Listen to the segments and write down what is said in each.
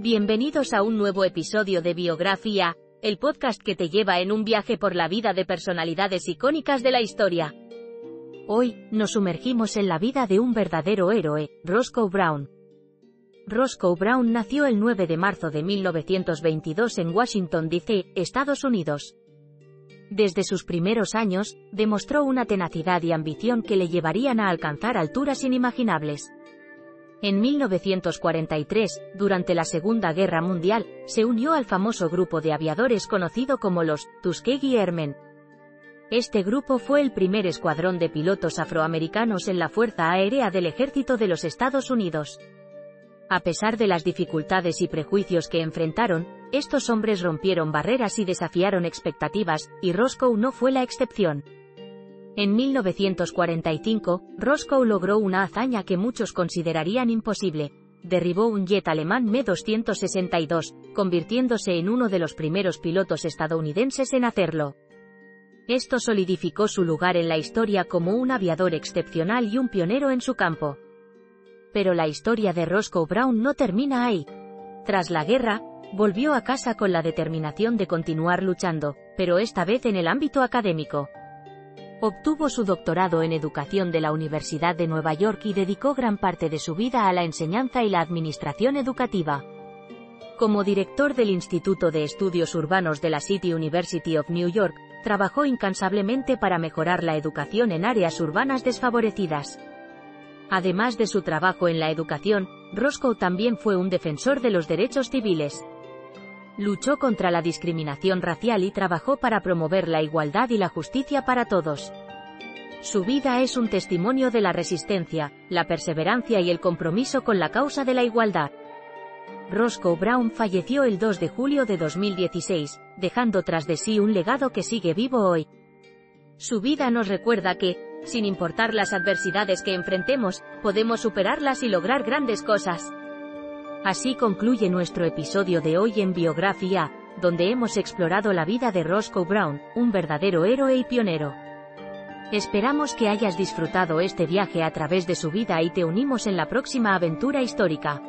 Bienvenidos a un nuevo episodio de Biografía, el podcast que te lleva en un viaje por la vida de personalidades icónicas de la historia. Hoy, nos sumergimos en la vida de un verdadero héroe, Roscoe Brown. Roscoe Brown nació el 9 de marzo de 1922 en Washington, D.C., Estados Unidos. Desde sus primeros años, demostró una tenacidad y ambición que le llevarían a alcanzar alturas inimaginables. En 1943, durante la Segunda Guerra Mundial, se unió al famoso grupo de aviadores conocido como los Tuskegee Airmen. Este grupo fue el primer escuadrón de pilotos afroamericanos en la Fuerza Aérea del Ejército de los Estados Unidos. A pesar de las dificultades y prejuicios que enfrentaron, estos hombres rompieron barreras y desafiaron expectativas, y Roscoe no fue la excepción. En 1945, Roscoe logró una hazaña que muchos considerarían imposible. Derribó un jet alemán Me-262, convirtiéndose en uno de los primeros pilotos estadounidenses en hacerlo. Esto solidificó su lugar en la historia como un aviador excepcional y un pionero en su campo. Pero la historia de Roscoe Brown no termina ahí. Tras la guerra, volvió a casa con la determinación de continuar luchando, pero esta vez en el ámbito académico. Obtuvo su doctorado en educación de la Universidad de Nueva York y dedicó gran parte de su vida a la enseñanza y la administración educativa. Como director del Instituto de Estudios Urbanos de la City University of New York, trabajó incansablemente para mejorar la educación en áreas urbanas desfavorecidas. Además de su trabajo en la educación, Roscoe también fue un defensor de los derechos civiles. Luchó contra la discriminación racial y trabajó para promover la igualdad y la justicia para todos. Su vida es un testimonio de la resistencia, la perseverancia y el compromiso con la causa de la igualdad. Roscoe Brown falleció el 2 de julio de 2016, dejando tras de sí un legado que sigue vivo hoy. Su vida nos recuerda que, sin importar las adversidades que enfrentemos, podemos superarlas y lograr grandes cosas. Así concluye nuestro episodio de hoy en Biografía, donde hemos explorado la vida de Roscoe Brown, un verdadero héroe y pionero. Esperamos que hayas disfrutado este viaje a través de su vida y te unimos en la próxima aventura histórica.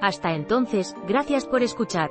Hasta entonces, gracias por escuchar.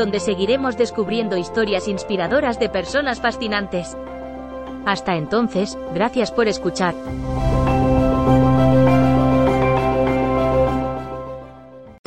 donde seguiremos descubriendo historias inspiradoras de personas fascinantes. Hasta entonces, gracias por escuchar.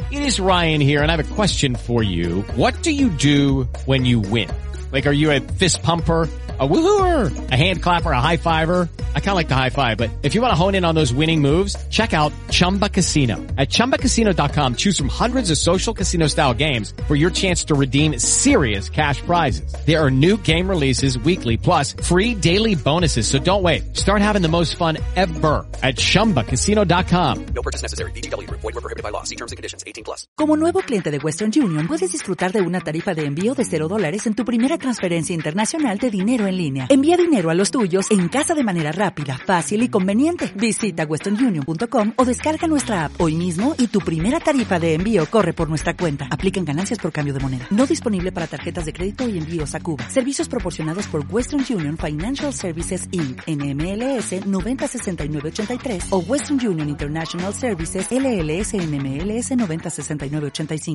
It is Ryan here and I have a question for you. What do you do when you win? Like, are you a fist pumper? A woohooer, a hand clapper, a high fiver. I kind of like the high five, but if you want to hone in on those winning moves, check out Chumba Casino. At ChumbaCasino.com, choose from hundreds of social casino style games for your chance to redeem serious cash prizes. There are new game releases weekly, plus free daily bonuses. So don't wait. Start having the most fun ever at ChumbaCasino.com. No purchase necessary. BGW. Void were prohibited by law. See terms and conditions. 18 plus. Como nuevo cliente de Western Union, puedes disfrutar de una tarifa de envío de 0 dólares en tu primera transferencia internacional de dinero en línea. Envía dinero a los tuyos en casa de manera rápida, fácil y conveniente. Visita westernunion.com o descarga nuestra app hoy mismo y tu primera tarifa de envío corre por nuestra cuenta. Aplican ganancias por cambio de moneda. No disponible para tarjetas de crédito y envíos a Cuba. Servicios proporcionados por Western Union Financial Services Inc. NMLS 906983 o Western Union International Services LLS NMLS 906985.